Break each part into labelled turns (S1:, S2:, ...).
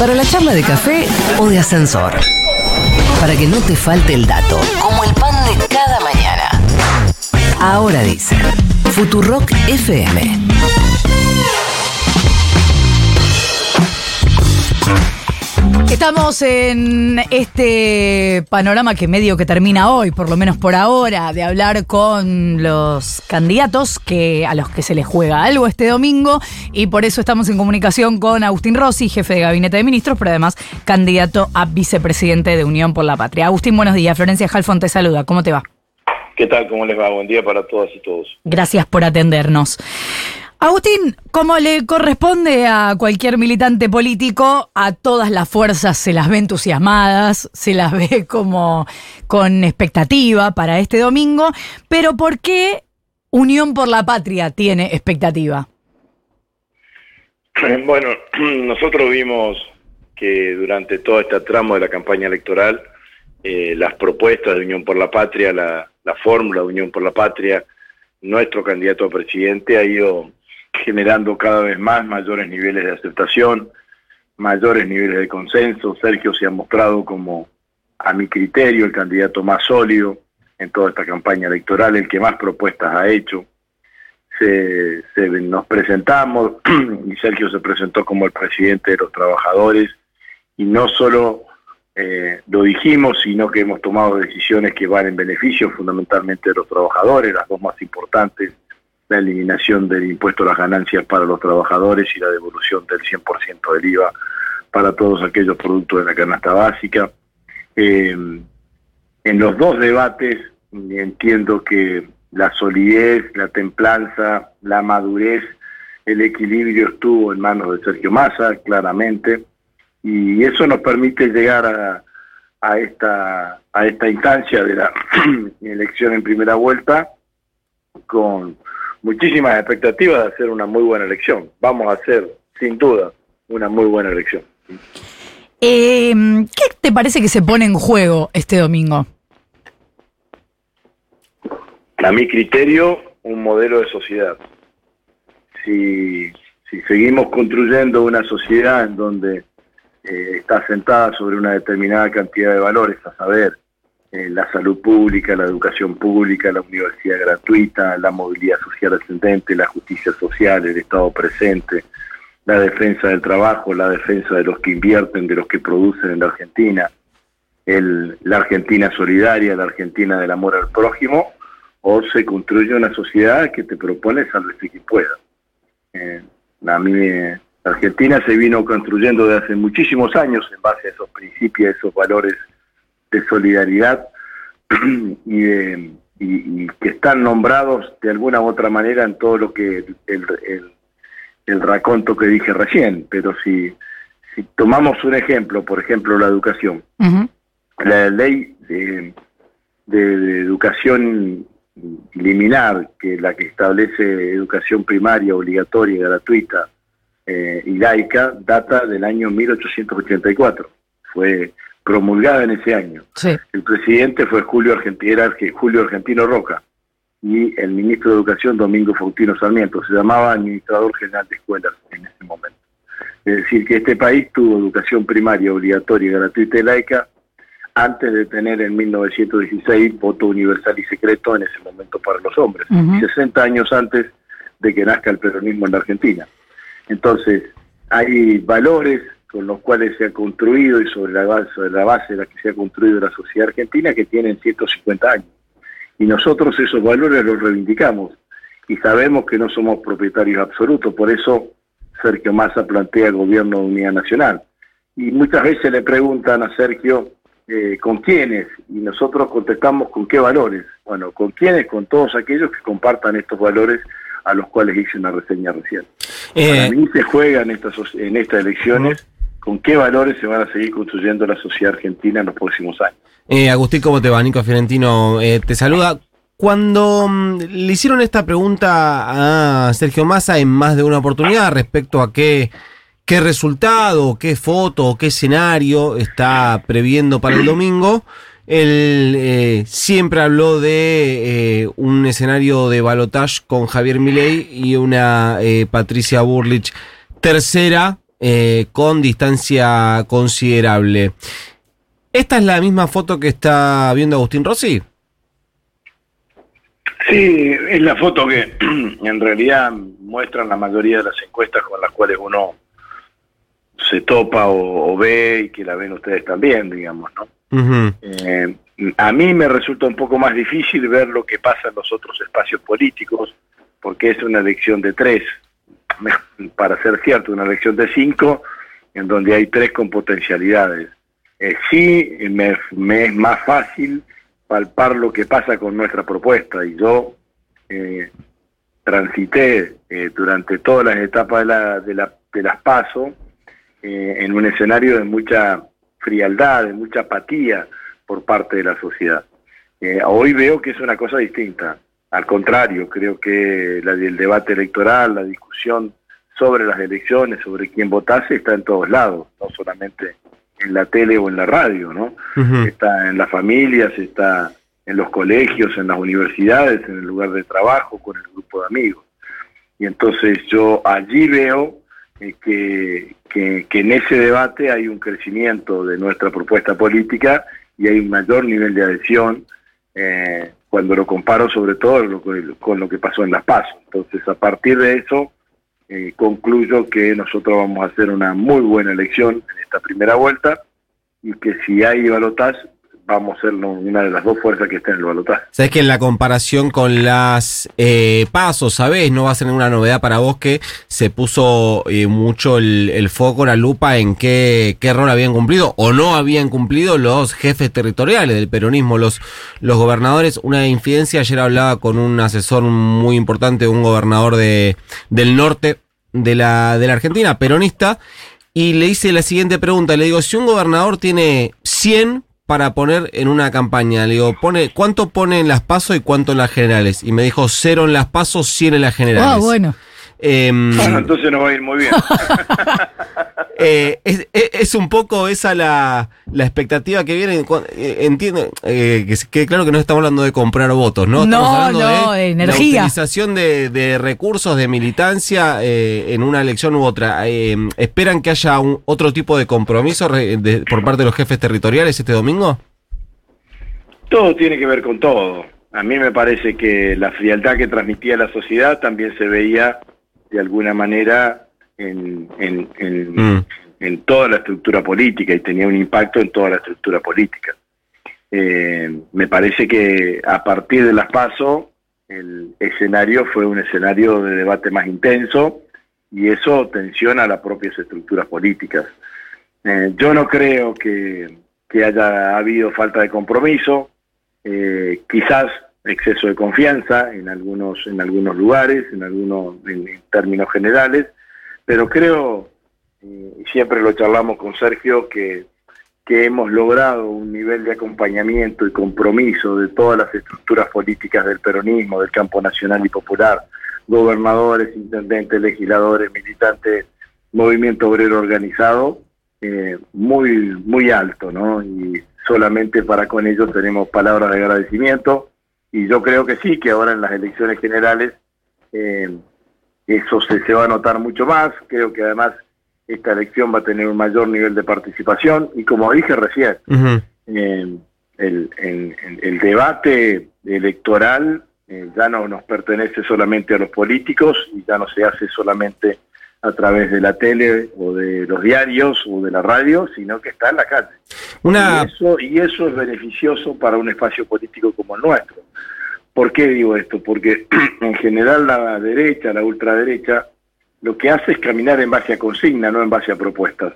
S1: Para la charla de café o de ascensor. Para que no te falte el dato. Como el pan de cada mañana. Ahora dice Futurock FM.
S2: Estamos en este panorama que medio que termina hoy, por lo menos por ahora, de hablar con los candidatos que, a los que se les juega algo este domingo y por eso estamos en comunicación con Agustín Rossi, jefe de gabinete de ministros, pero además candidato a vicepresidente de Unión por la Patria. Agustín, buenos días. Florencia Halfon te saluda. ¿Cómo te va?
S3: ¿Qué tal? ¿Cómo les va? Buen día para todas y todos.
S2: Gracias por atendernos. Agustín, como le corresponde a cualquier militante político, a todas las fuerzas se las ve entusiasmadas, se las ve como con expectativa para este domingo, pero ¿por qué Unión por la Patria tiene expectativa?
S3: Bueno, nosotros vimos que durante todo este tramo de la campaña electoral, eh, las propuestas de Unión por la Patria, la, la fórmula de Unión por la Patria, nuestro candidato a presidente ha ido generando cada vez más mayores niveles de aceptación, mayores niveles de consenso. Sergio se ha mostrado como, a mi criterio, el candidato más sólido en toda esta campaña electoral, el que más propuestas ha hecho. Se, nos presentamos y Sergio se presentó como el presidente de los trabajadores y no solo eh, lo dijimos, sino que hemos tomado decisiones que van en beneficio fundamentalmente de los trabajadores, las dos más importantes, la eliminación del impuesto a las ganancias para los trabajadores y la devolución del 100% del IVA para todos aquellos productos de la canasta básica. Eh, en los dos debates entiendo que la solidez, la templanza, la madurez, el equilibrio estuvo en manos de Sergio Massa, claramente, y eso nos permite llegar a, a esta, a esta instancia de la elección en primera vuelta con muchísimas expectativas de hacer una muy buena elección. Vamos a hacer, sin duda, una muy buena elección.
S2: Eh, ¿Qué te parece que se pone en juego este domingo?
S3: A mi criterio, un modelo de sociedad. Si, si seguimos construyendo una sociedad en donde eh, está sentada sobre una determinada cantidad de valores, a saber, la salud pública, la educación pública, la universidad gratuita, la movilidad social ascendente, la justicia social, el Estado presente, la defensa del trabajo, la defensa de los que invierten, de los que producen en la Argentina, el, la Argentina solidaria, la Argentina del amor al prójimo, o se construye una sociedad que te propone salvese que pueda. Eh, a Argentina se vino construyendo desde hace muchísimos años en base a esos principios, esos valores de solidaridad y, y, que están nombrados de alguna u otra manera en todo lo que el, el, raconto que dije recién. Pero si, si tomamos un ejemplo, por ejemplo, la educación, la ley de, de, educación liminar, que la que establece educación primaria obligatoria, gratuita eh, y laica, data del año 1884. Fue promulgada en ese año. El presidente fue Julio Argentino, Julio Argentino Roca y el ministro de Educación Domingo Faustino Sarmiento. Se llamaba administrador general de escuelas en ese momento. Es decir, que este país tuvo educación primaria obligatoria, gratuita y laica antes de tener en 1916 voto universal y secreto en ese momento para los hombres, 60 años antes de que nazca el peronismo en la Argentina. Entonces, hay valores con los cuales se ha construido y sobre la base, sobre la base de la que se ha construido la sociedad argentina que tienen 150 años. Y nosotros esos valores los reivindicamos y sabemos que no somos propietarios absolutos, por eso Sergio Massa plantea el gobierno de unidad nacional. Y muchas veces le preguntan a Sergio eh, con quiénes, y nosotros contestamos con qué valores. Bueno, con quiénes, con todos aquellos que compartan estos valores a los cuales hice una reseña recién. Eh, Para mí se juega en estas, en estas elecciones con qué valores se van a seguir construyendo la sociedad argentina en los próximos años.
S4: Eh, Agustín, ¿cómo te va? Nico Fiorentino eh, te saluda. Cuando mm, le hicieron esta pregunta a Sergio Massa en más de una oportunidad respecto a qué, qué resultado, qué foto, qué escenario está previendo para el domingo, él eh, siempre habló de eh, un escenario de balotage con Javier Milei y una Patricia Burlich tercera eh, con distancia considerable. ¿Esta es la misma foto que está viendo Agustín Rossi?
S3: Sí, es la foto que en realidad muestran la mayoría de las encuestas con las cuales uno se topa o, ve y que la ven ustedes también, digamos, ¿no? eh, a mí me resulta un poco más difícil ver lo que pasa en los otros espacios políticos, porque es una elección de tres, para ser cierto, una elección de cinco, en donde hay tres con potencialidades. Eh, sí, me, es más fácil palpar lo que pasa con nuestra propuesta, y yo eh, transité eh, durante todas las etapas de, la, de, la, de las pasos en un escenario de mucha frialdad, de mucha apatía, por parte de la sociedad. Hoy veo que es una cosa distinta. Al contrario, creo que la, el debate electoral, la discusión sobre las elecciones, sobre quién votase, está en todos lados, no solamente en la tele o en la radio, ¿no? Está en las familias, está en los colegios, en las universidades, en el lugar de trabajo, con el grupo de amigos. Y entonces yo allí veo eh, que, que, en ese debate hay un crecimiento de nuestra propuesta política y hay un mayor nivel de adhesión eh, cuando lo comparo sobre todo con lo que pasó en Las Paz. Entonces, a partir de eso, eh, concluyo que nosotros vamos a hacer una muy buena elección en esta primera vuelta y que si hay balotaje vamos a ser una de las dos fuerzas que estén en el balotaje.
S4: Sabes que en la comparación con las eh, pasos, ¿sabes? No va a ser ninguna novedad para vos que se puso eh, mucho el, foco, la lupa en qué, qué rol habían cumplido o no habían cumplido los jefes territoriales del peronismo, los, los gobernadores. Una infidencia, ayer hablaba con un asesor muy importante, un gobernador de, del norte de la, de la Argentina, peronista, y le hice la siguiente pregunta. Le digo, si un gobernador tiene 100 para poner en una campaña? Le digo, pone, ¿cuánto pone en las pasos y cuánto en las generales? Y me dijo cero en las pasos, 100 en las generales.
S2: Ah, bueno.
S3: Em, bueno, entonces no va a ir muy bien.
S4: Eh, es, un poco esa la, expectativa que viene. Eh, entiende eh, que, claro que no estamos hablando de comprar votos, ¿no?
S2: Estamos hablando de, energía.
S4: La utilización de, recursos, de militancia en una elección u otra. ¿Esperan que haya un, otro tipo de compromiso por parte de los jefes territoriales este domingo?
S3: Todo tiene que ver con todo. A mí me parece que la frialdad que transmitía la sociedad también se veía de alguna manera en, mm. en, toda la estructura política y tenía un impacto en toda la estructura política. Eh, me parece que a partir de las PASO el escenario fue un escenario de debate más intenso y eso tensiona las propias estructuras políticas. Eh, yo no creo que, que, haya habido falta de compromiso, eh, quizás exceso de confianza en algunos, en algunos lugares, en algunos en términos generales, pero creo, y siempre lo charlamos con Sergio, que, que hemos logrado un nivel de acompañamiento y compromiso de todas las estructuras políticas del peronismo, del campo nacional y popular, gobernadores, intendentes, legisladores, militantes, movimiento obrero organizado, eh, muy, muy alto, ¿no? Y solamente para con ellos tenemos palabras de agradecimiento y yo creo que sí, que ahora en las elecciones generales eh, eso se, se va a notar mucho más. Creo que además esta elección va a tener un mayor nivel de participación y como dije recién, eh, el, el, debate electoral eh, ya no nos pertenece solamente a los políticos y ya no se hace solamente a través de la tele o de los diarios o de la radio, sino que está en la calle. Y, eso, y eso es beneficioso para un espacio político como el nuestro. ¿Por qué digo esto? Porque en general la derecha, la ultraderecha, lo que hace es caminar en base a consigna, no en base a propuestas.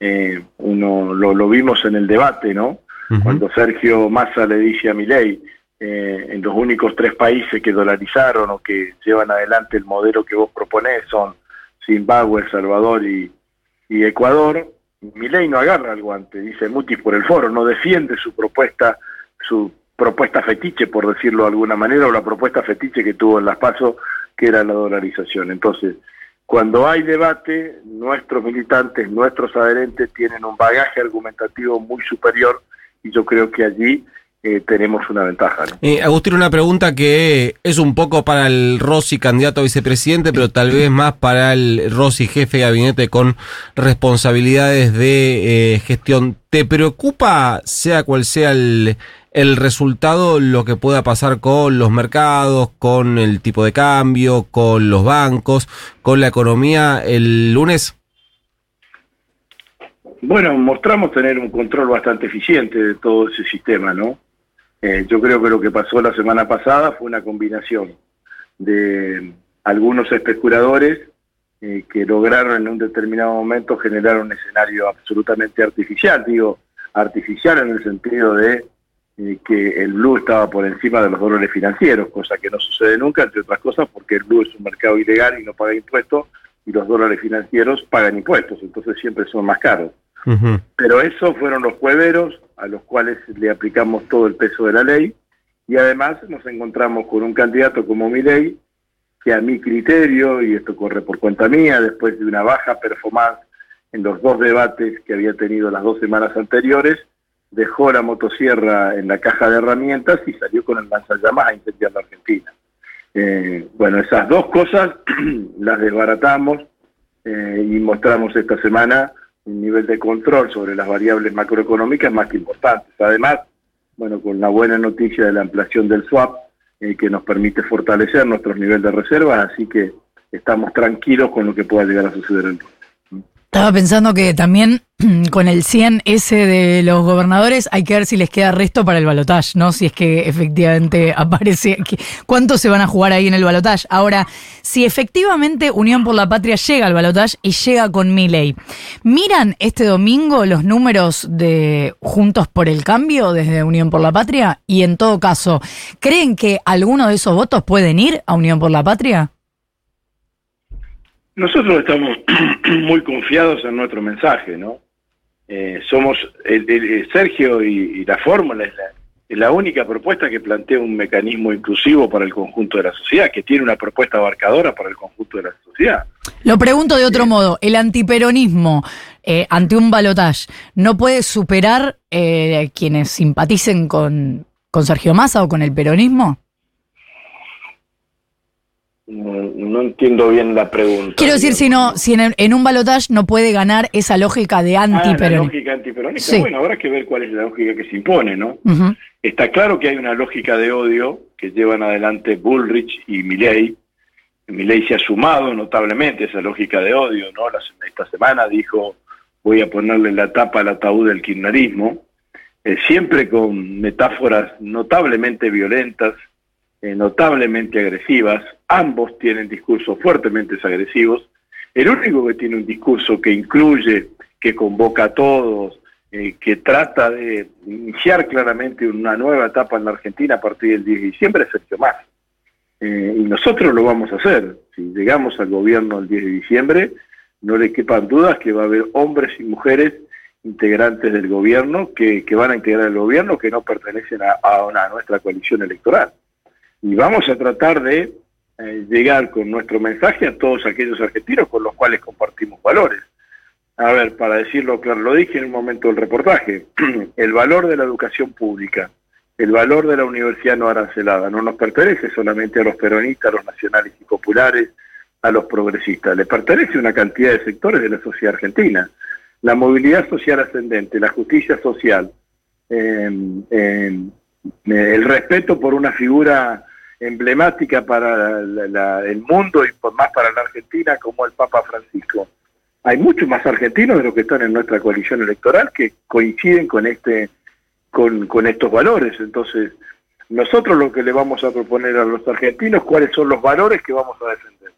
S3: Eh, uno lo, vimos en el debate, ¿no? Cuando Sergio Massa le dice a Milei, eh, en los únicos tres países que dolarizaron o que llevan adelante el modelo que vos proponés son Zimbabue, El Salvador y, y Ecuador, Milei no agarra el guante, dice mutis por el foro, no defiende su propuesta, su propuesta fetiche, por decirlo de alguna manera, o la propuesta fetiche que tuvo en las PASO, que era la dolarización. Entonces, cuando hay debate, nuestros militantes, nuestros adherentes tienen un bagaje argumentativo muy superior y yo creo que allí eh, tenemos una ventaja.
S4: Eh, Agustín, una pregunta que es un poco para el Rossi candidato a vicepresidente, pero tal vez más para el Rossi jefe de gabinete con responsabilidades de eh, gestión. ¿Te preocupa, sea cual sea el, el resultado, lo que pueda pasar con los mercados, con el tipo de cambio, con los bancos, con la economía el lunes?
S3: Bueno, mostramos tener un control bastante eficiente de todo ese sistema, ¿no? Eh, yo creo que lo que pasó la semana pasada fue una combinación de algunos especuladores eh, que lograron en un determinado momento generar un escenario absolutamente artificial, digo, artificial en el sentido de eh, que el blue estaba por encima de los dólares financieros, cosa que no sucede nunca, entre otras cosas porque el blue es un mercado ilegal y no paga impuestos, y los dólares financieros pagan impuestos, entonces siempre son más caros. Pero esos fueron los jueveros a los cuales le aplicamos todo el peso de la ley y además nos encontramos con un candidato como Milei que a mi criterio, y esto corre por cuenta mía, después de una baja performance en los dos debates que había tenido las dos semanas anteriores, dejó la motosierra en la caja de herramientas y salió con el lanzallamas a incendiar la Argentina. Eh, bueno, esas dos cosas las desbaratamos eh, y mostramos esta semana un nivel de control sobre las variables macroeconómicas más que importantes. Además, bueno, con la buena noticia de la ampliación del swap, eh, que nos permite fortalecer nuestros niveles de reservas, así que estamos tranquilos con lo que pueda llegar a suceder en
S2: estaba pensando que también con el 100 ese de los gobernadores hay que ver si les queda resto para el balotaje, ¿no? Si es que efectivamente aparece. ¿Cuántos se van a jugar ahí en el balotaje? Ahora, si efectivamente Unión por la Patria llega al balotaje y llega con mi ley, ¿miran este domingo los números de Juntos por el Cambio desde Unión por la Patria? Y en todo caso, ¿creen que alguno de esos votos pueden ir a Unión por la Patria?
S3: Nosotros estamos muy confiados en nuestro mensaje, ¿no? Eh, somos, el, Sergio y, la fórmula es la, es la, única propuesta que plantea un mecanismo inclusivo para el conjunto de la sociedad, que tiene una propuesta abarcadora para el conjunto de la sociedad.
S2: Lo pregunto de otro modo, ¿el antiperonismo eh, ante un balotaje no puede superar eh, quienes simpaticen con, con Sergio Massa o con el peronismo?
S3: No, entiendo bien la pregunta.
S2: Quiero decir, si, no, si en, un balotaje no puede ganar esa lógica de antiperonista. Ah, la
S3: lógica antiperonista. Bueno, habrá que ver cuál es la lógica que se impone, ¿no? Está claro que hay una lógica de odio que llevan adelante Bullrich y Milley. Milley se ha sumado notablemente a esa lógica de odio, ¿no? esta semana dijo, voy a ponerle la tapa al ataúd del kirchnerismo, eh, siempre con metáforas notablemente violentas, eh, notablemente agresivas, ambos tienen discursos fuertemente agresivos, el único que tiene un discurso que incluye, que convoca a todos, eh, que trata de iniciar claramente una nueva etapa en la Argentina a partir del 10 de diciembre es Sergio Más. Eh, y nosotros lo vamos a hacer. Si llegamos al gobierno el 10 de diciembre, no le quepan dudas que va a haber hombres y mujeres integrantes del gobierno que, van a integrar el gobierno que no pertenecen a, a nuestra coalición electoral y vamos a tratar de eh, llegar con nuestro mensaje a todos aquellos argentinos con los cuales compartimos valores. A ver, para decirlo claro, lo dije en un momento del reportaje, el valor de la educación pública, el valor de la universidad no arancelada, no nos pertenece solamente a los peronistas, a los nacionales y populares, a los progresistas, le pertenece a una cantidad de sectores de la sociedad argentina. La movilidad social ascendente, la justicia social, em, em, el respeto por una figura emblemática para el mundo y por más para la Argentina como el Papa Francisco. Hay muchos más argentinos de los que están en nuestra coalición electoral que coinciden con este con, con estos valores. Entonces, nosotros lo que le vamos a proponer a los argentinos, cuáles son los valores que vamos a defender.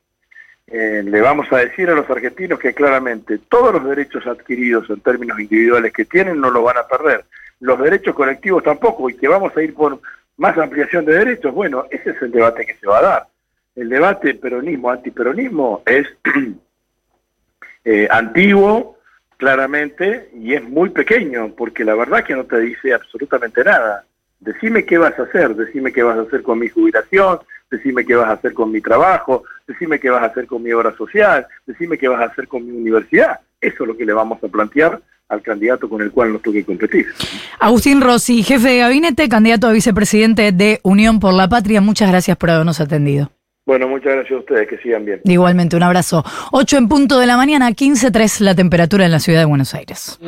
S3: Eh, le vamos a decir a los argentinos que claramente todos los derechos adquiridos en términos individuales que tienen no los van a perder. Los derechos colectivos tampoco, y que vamos a ir por más ampliación de derechos, bueno, ese es el debate que se va a dar. El debate peronismo-antiperonismo es eh, antiguo, claramente, y es muy pequeño, porque la verdad que no te dice absolutamente nada. Decime qué vas a hacer, decime qué vas a hacer con mi jubilación, decime qué vas a hacer con mi trabajo, decime qué vas a hacer con mi obra social, decime qué vas a hacer con mi universidad. Eso es lo que le vamos a plantear al candidato con el cual nos toque competir.
S2: Agustín Rossi, jefe de gabinete, candidato a vicepresidente de Unión por la Patria, muchas gracias por habernos atendido.
S3: Bueno, muchas gracias a ustedes, que sigan bien.
S2: Igualmente, un abrazo. 8 en punto de la mañana, 15.3 la temperatura en la ciudad de Buenos Aires.